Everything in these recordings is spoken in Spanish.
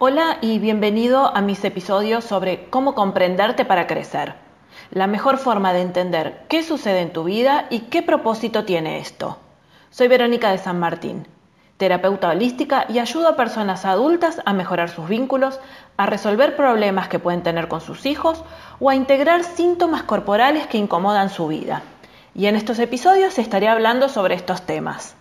Hola y bienvenido a mis episodios sobre cómo comprenderte para crecer. La mejor forma de entender qué sucede en tu vida y qué propósito tiene esto. Soy Verónica de San Martín, terapeuta holística y ayudo a personas adultas a mejorar sus vínculos, a resolver problemas que pueden tener con sus hijos o a integrar síntomas corporales que incomodan su vida. Y en estos episodios estaré hablando sobre estos temas.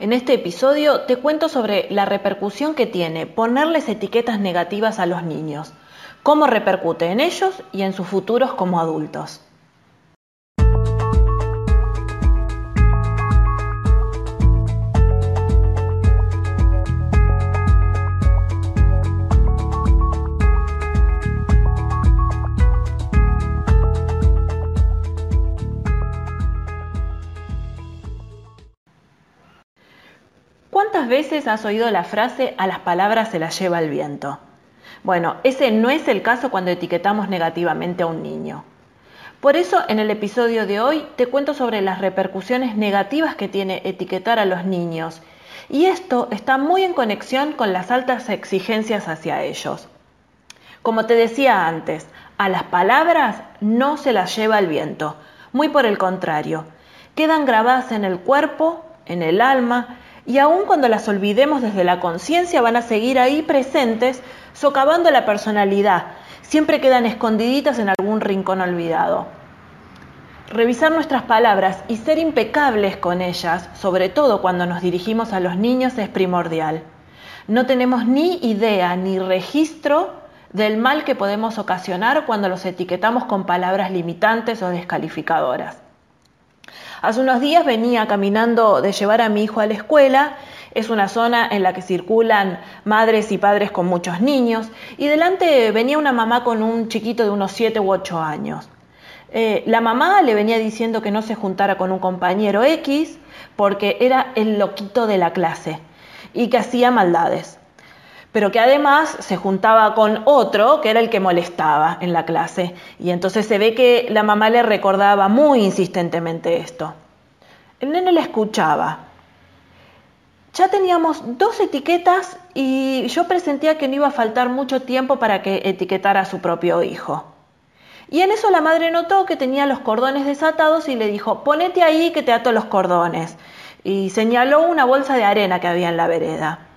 En este episodio te cuento sobre la repercusión que tiene ponerles etiquetas negativas a los niños, cómo repercute en ellos y en sus futuros como adultos. ¿Cuántas veces has oído la frase a las palabras se las lleva el viento? Bueno, ese no es el caso cuando etiquetamos negativamente a un niño. Por eso en el episodio de hoy te cuento sobre las repercusiones negativas que tiene etiquetar a los niños. Y esto está muy en conexión con las altas exigencias hacia ellos. Como te decía antes, a las palabras no se las lleva el viento, muy por el contrario, quedan grabadas en el cuerpo, en el alma y aun cuando las olvidemos desde la conciencia van a seguir ahí presentes, socavando la personalidad, siempre quedan escondiditas en algún rincón olvidado. Revisar nuestras palabras y ser impecables con ellas, sobre todo cuando nos dirigimos a los niños, es primordial. No tenemos ni idea ni registro del mal que podemos ocasionar cuando los etiquetamos con palabras limitantes o descalificadoras. Hace unos días venía caminando de llevar a mi hijo a la escuela. Es una zona en la que circulan madres y padres con muchos niños y delante venía una mamá con un chiquito de unos 7 u 8 años. Eh, la mamá le venía diciendo que no se juntara con un compañero X porque era el loquito de la clase y que hacía maldades pero que además se juntaba con otro que era el que molestaba en la clase. Y entonces se ve que la mamá le recordaba muy insistentemente esto. El nene le escuchaba. Ya teníamos dos etiquetas y yo presentía que no iba a faltar mucho tiempo para que etiquetara a su propio hijo. Y en eso la madre notó que tenía los cordones desatados y le dijo, ponete ahí que te ato los cordones. Y señaló una bolsa de arena que había en la vereda.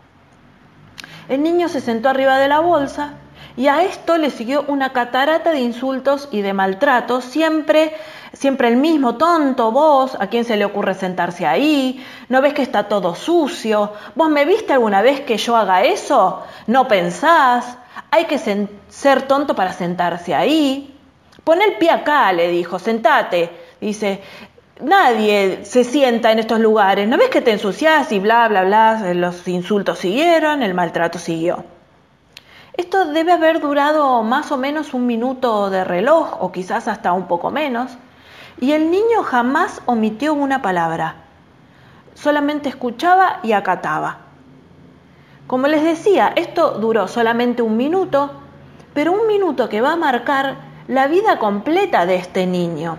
El niño se sentó arriba de la bolsa y a esto le siguió una catarata de insultos y de maltratos, siempre, siempre el mismo, tonto vos, ¿a quién se le ocurre sentarse ahí? ¿No ves que está todo sucio? ¿Vos me viste alguna vez que yo haga eso? ¿No pensás? Hay que ser tonto para sentarse ahí. Pon el pie acá, le dijo, sentate. Dice, nadie se sienta en estos lugares. ¿No ves que te ensucias y bla, bla, bla? Los insultos siguieron, el maltrato siguió. Esto debe haber durado más o menos un minuto de reloj o quizás hasta un poco menos. Y el niño jamás omitió una palabra. Solamente escuchaba y acataba. Como les decía, esto duró solamente un minuto, pero un minuto que va a marcar la vida completa de este niño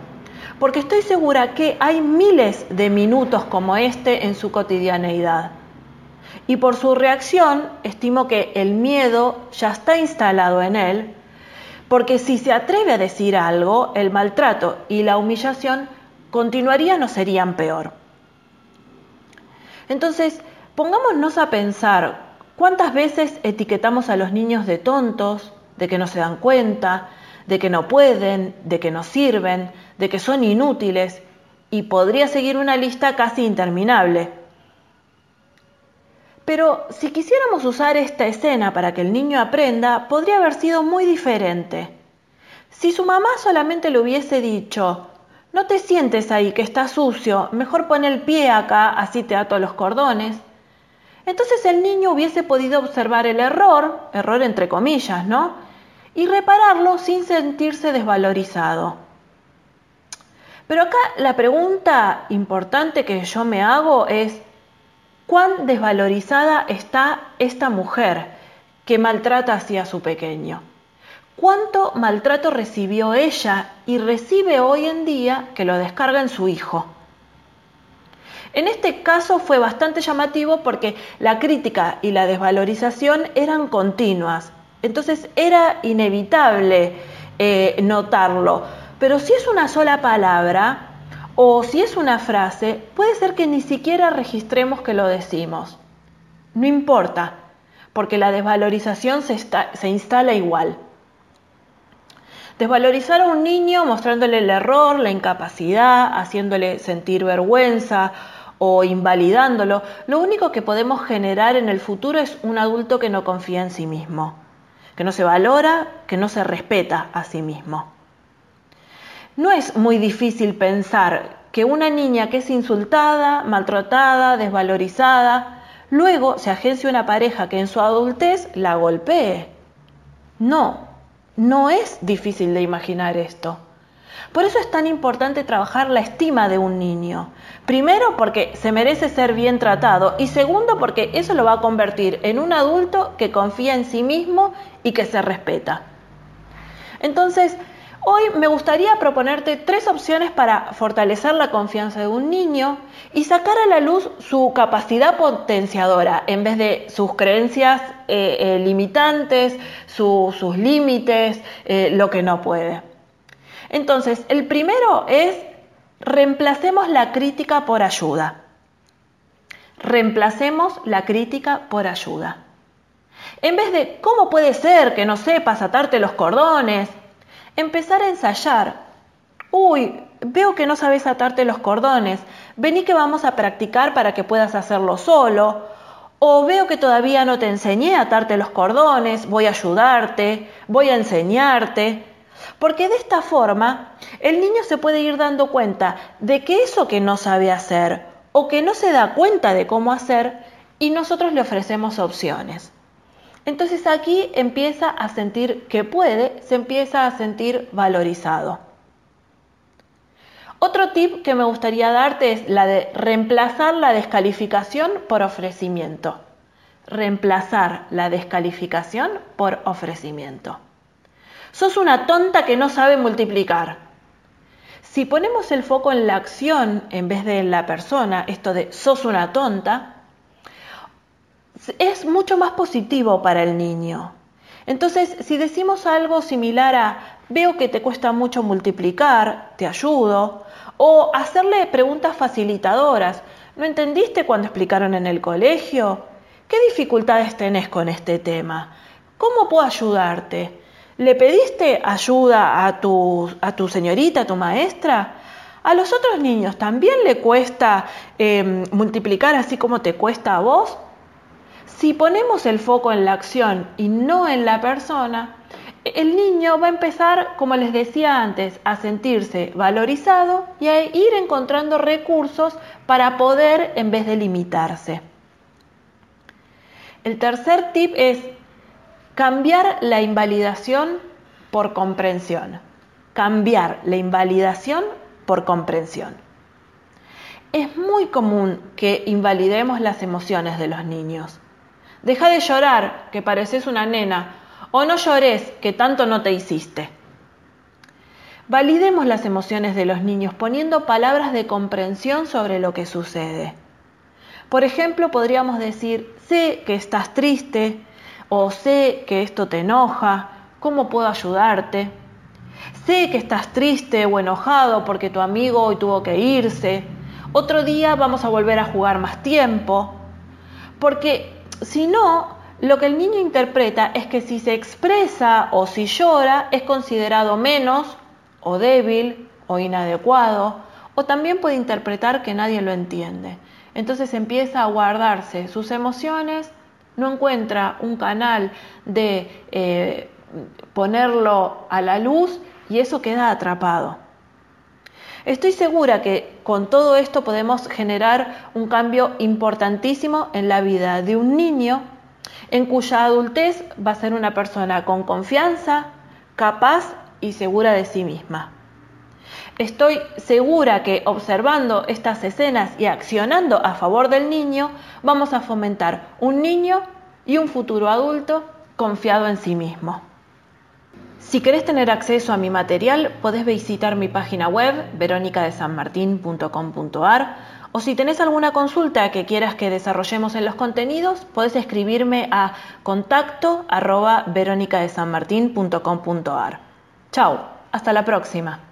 porque estoy segura que hay miles de minutos como este en su cotidianeidad. Y por su reacción, estimo que el miedo ya está instalado en él, porque si se atreve a decir algo, el maltrato y la humillación continuarían o serían peor. Entonces, pongámonos a pensar cuántas veces etiquetamos a los niños de tontos, de que no se dan cuenta, de que no pueden, de que no sirven, de que son inútiles, y podría seguir una lista casi interminable. Pero si quisiéramos usar esta escena para que el niño aprenda, podría haber sido muy diferente. Si su mamá solamente le hubiese dicho, no te sientes ahí, que está sucio, mejor pon el pie acá, así te ato los cordones. Entonces el niño hubiese podido observar el error, error entre comillas, ¿no? Y repararlo sin sentirse desvalorizado. Pero acá la pregunta importante que yo me hago es, ¿cuán desvalorizada está esta mujer que maltrata así a su pequeño? ¿Cuánto maltrato recibió ella y recibe hoy en día que lo descarga en su hijo? En este caso fue bastante llamativo porque la crítica y la desvalorización eran continuas, entonces era inevitable eh, notarlo. Pero si es una sola palabra o si es una frase, puede ser que ni siquiera registremos que lo decimos. No importa, porque la desvalorización se, se instala igual. Desvalorizar a un niño mostrándole el error, la incapacidad, haciéndole sentir vergüenza o invalidándolo, lo único que podemos generar en el futuro es un adulto que no confía en sí mismo, que no se valora, que no se respeta a sí mismo. No es muy difícil pensar que una niña que es insultada, maltratada, desvalorizada, luego se agencia una pareja que en su adultez la golpee. No, no es difícil de imaginar esto. Por eso es tan importante trabajar la estima de un niño. Primero porque se merece ser bien tratado y segundo porque eso lo va a convertir en un adulto que confía en sí mismo y que se respeta. Entonces, Hoy me gustaría proponerte tres opciones para fortalecer la confianza de un niño y sacar a la luz su capacidad potenciadora en vez de sus creencias eh, eh, limitantes, sus límites, eh, lo que no puede. Entonces, el primero es reemplacemos la crítica por ayuda. Reemplacemos la crítica por ayuda. En vez de, ¿cómo puede ser que no sepas atarte los cordones? empezar a ensayar. Uy, veo que no sabes atarte los cordones, vení que vamos a practicar para que puedas hacerlo solo. O veo que todavía no te enseñé a atarte los cordones, voy a ayudarte, voy a enseñarte. Porque de esta forma el niño se puede ir dando cuenta de que eso que no sabe hacer o que no se da cuenta de cómo hacer y nosotros le ofrecemos opciones. Entonces aquí empieza a sentir que puede, se empieza a sentir valorizado. Otro tip que me gustaría darte es la de reemplazar la descalificación por ofrecimiento. Reemplazar la descalificación por ofrecimiento. Sos una tonta que no sabe multiplicar. Si ponemos el foco en la acción en vez de en la persona, esto de sos una tonta, es mucho más positivo para el niño. Entonces, si decimos algo similar a veo que te cuesta mucho multiplicar, te ayudo, o hacerle preguntas facilitadoras, ¿no entendiste cuando explicaron en el colegio? ¿Qué dificultades tenés con este tema? ¿Cómo puedo ayudarte? ¿Le pediste ayuda a tu, a tu señorita, a tu maestra? A los otros niños también le cuesta eh, multiplicar así como te cuesta a vos. Si ponemos el foco en la acción y no en la persona, el niño va a empezar, como les decía antes, a sentirse valorizado y a ir encontrando recursos para poder en vez de limitarse. El tercer tip es cambiar la invalidación por comprensión. Cambiar la invalidación por comprensión. Es muy común que invalidemos las emociones de los niños. Deja de llorar, que pareces una nena, o no llores, que tanto no te hiciste. Validemos las emociones de los niños poniendo palabras de comprensión sobre lo que sucede. Por ejemplo, podríamos decir, sé que estás triste o sé que esto te enoja, ¿cómo puedo ayudarte? Sé que estás triste o enojado porque tu amigo hoy tuvo que irse. Otro día vamos a volver a jugar más tiempo. Porque si no, lo que el niño interpreta es que si se expresa o si llora es considerado menos o débil o inadecuado, o también puede interpretar que nadie lo entiende. Entonces empieza a guardarse sus emociones, no encuentra un canal de eh, ponerlo a la luz y eso queda atrapado. Estoy segura que con todo esto podemos generar un cambio importantísimo en la vida de un niño en cuya adultez va a ser una persona con confianza, capaz y segura de sí misma. Estoy segura que observando estas escenas y accionando a favor del niño, vamos a fomentar un niño y un futuro adulto confiado en sí mismo. Si querés tener acceso a mi material, podés visitar mi página web veronicadesanmartin.com.ar o si tenés alguna consulta que quieras que desarrollemos en los contenidos, podés escribirme a contacto arroba. Chao, hasta la próxima.